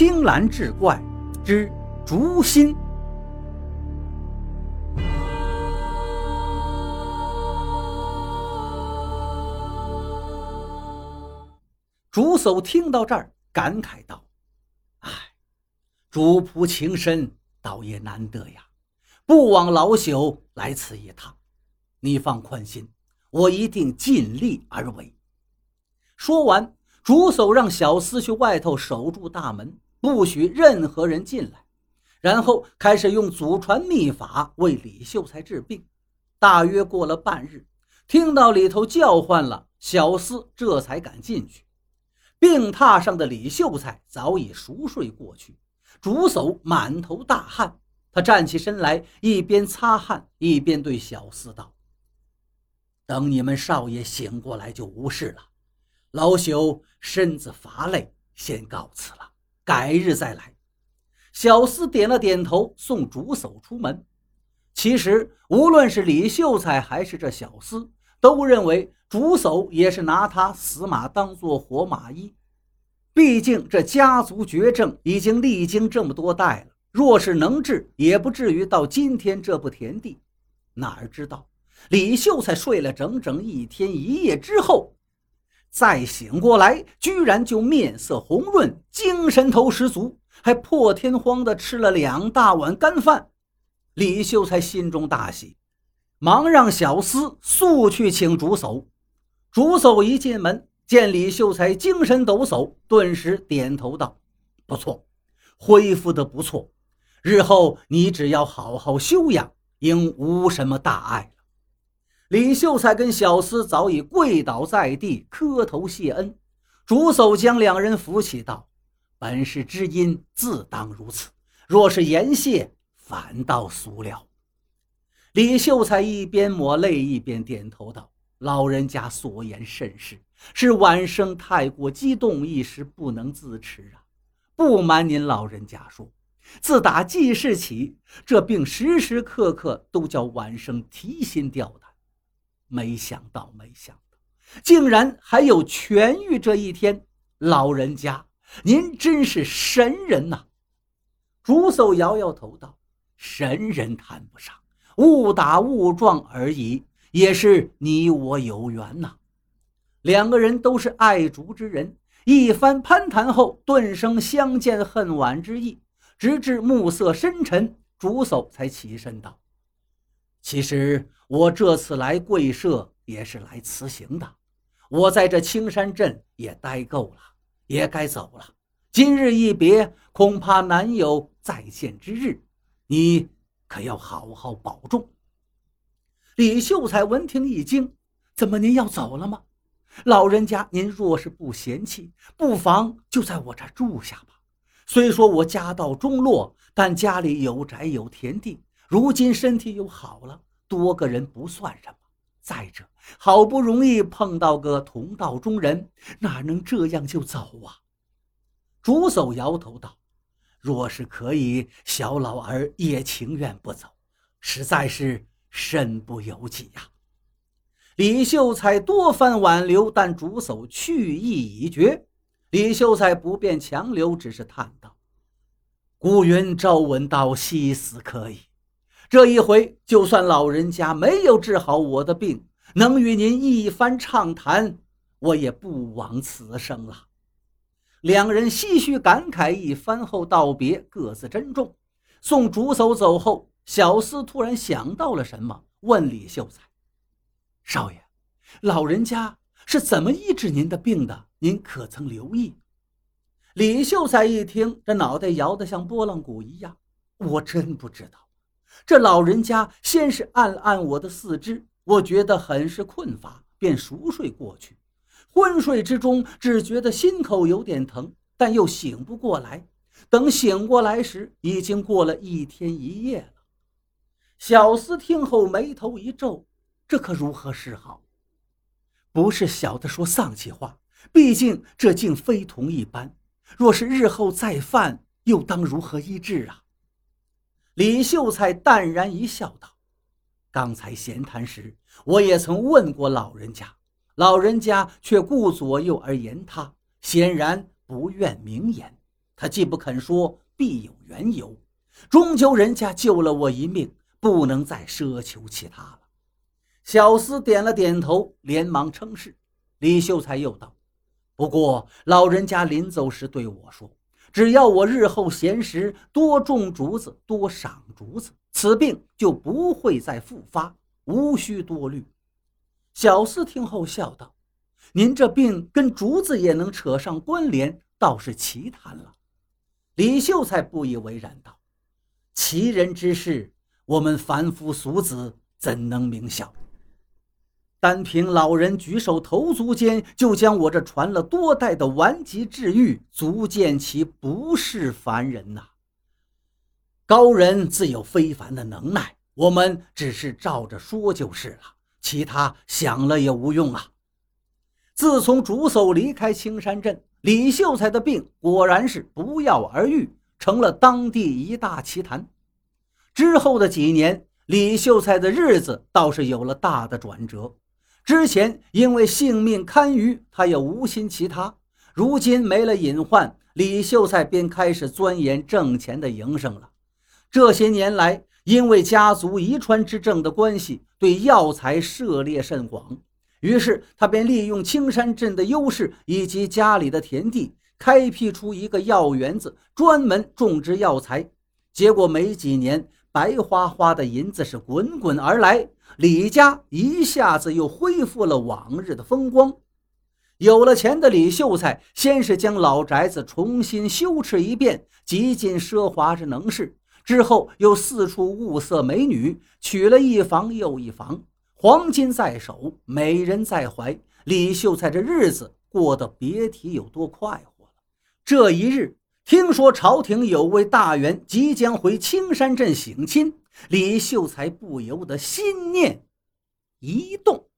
青蓝志怪之竹心。竹叟听到这儿，感慨道：“唉，主仆情深，倒也难得呀，不枉老朽来此一趟。你放宽心，我一定尽力而为。”说完。竹叟让小厮去外头守住大门，不许任何人进来，然后开始用祖传秘法为李秀才治病。大约过了半日，听到里头叫唤了，小厮这才敢进去。病榻上的李秀才早已熟睡过去，竹叟满头大汗，他站起身来，一边擦汗，一边对小厮道：“等你们少爷醒过来，就无事了。”老朽身子乏累，先告辞了，改日再来。小厮点了点头，送竹叟出门。其实，无论是李秀才还是这小厮，都认为竹叟也是拿他死马当做活马医。毕竟这家族绝症已经历经这么多代了，若是能治，也不至于到今天这步田地。哪儿知道李秀才睡了整整一天一夜之后。再醒过来，居然就面色红润，精神头十足，还破天荒地吃了两大碗干饭。李秀才心中大喜，忙让小厮速去请竹叟。竹叟一进门，见李秀才精神抖擞，顿时点头道：“不错，恢复得不错。日后你只要好好休养，应无什么大碍。”李秀才跟小厮早已跪倒在地，磕头谢恩。竹叟将两人扶起，道：“本是知音，自当如此。若是言谢，反倒俗了。”李秀才一边抹泪，一边点头道：“老人家所言甚是，是晚生太过激动，一时不能自持啊。不瞒您老人家说，自打记事起，这病时时刻刻都叫晚生提心吊胆。”没想到，没想到，竟然还有痊愈这一天！老人家，您真是神人呐！竹叟摇摇头道：“神人谈不上，误打误撞而已，也是你我有缘呐。”两个人都是爱竹之人，一番攀谈后，顿生相见恨晚之意。直至暮色深沉，竹叟才起身道：“其实……”我这次来贵社也是来辞行的，我在这青山镇也待够了，也该走了。今日一别，恐怕难有再见之日，你可要好好保重。李秀才闻听一惊：“怎么您要走了吗？老人家，您若是不嫌弃，不妨就在我这住下吧。虽说我家道中落，但家里有宅有田地，如今身体又好了。”多个人不算什么，再者，好不容易碰到个同道中人，哪能这样就走啊？竹叟摇头道：“若是可以，小老儿也情愿不走，实在是身不由己呀。”李秀才多番挽留，但竹叟去意已决。李秀才不便强留，只是叹道：“古云朝闻道，夕死可矣。”这一回，就算老人家没有治好我的病，能与您一番畅谈，我也不枉此生了。两人唏嘘感慨一番后道别，各自珍重。送竹叟走后，小厮突然想到了什么，问李秀才：“少爷，老人家是怎么医治您的病的？您可曾留意？”李秀才一听，这脑袋摇得像拨浪鼓一样，我真不知道。这老人家先是按了按我的四肢，我觉得很是困乏，便熟睡过去。昏睡之中，只觉得心口有点疼，但又醒不过来。等醒过来时，已经过了一天一夜了。小厮听后眉头一皱，这可如何是好？不是小的说丧气话，毕竟这竟非同一般。若是日后再犯，又当如何医治啊？李秀才淡然一笑，道：“刚才闲谈时，我也曾问过老人家，老人家却顾左右而言他，显然不愿明言。他既不肯说，必有缘由。终究人家救了我一命，不能再奢求其他了。小厮点了点头，连忙称是。李秀才又道：“不过老人家临走时对我说，只要我日后闲时多种竹子，多赏竹子，此病就不会再复发，无需多虑。”小厮听后笑道：“您这病跟竹子也能扯上关联，倒是奇谈了。”李秀才不以为然道：“奇人之事，我们凡夫俗子怎能明晓？单凭老人举手投足间，就将我这传了多代的顽疾治愈，足见其不是凡人呐。高人自有非凡的能耐，我们只是照着说就是了，其他想了也无用啊。”自从竹叟离开青山镇，李秀才的病果然是不药而愈。成了当地一大奇谈。之后的几年，李秀才的日子倒是有了大的转折。之前因为性命堪虞，他也无心其他。如今没了隐患，李秀才便开始钻研挣钱的营生了。这些年来，因为家族遗传之症的关系，对药材涉猎甚广。于是他便利用青山镇的优势以及家里的田地。开辟出一个药园子，专门种植药材。结果没几年，白花花的银子是滚滚而来，李家一下子又恢复了往日的风光。有了钱的李秀才，先是将老宅子重新修葺一遍，极尽奢华之能事。之后又四处物色美女，娶了一房又一房，黄金在手，美人在怀。李秀才这日子过得别提有多快活了。这一日，听说朝廷有位大员即将回青山镇省亲，李秀才不由得心念一动。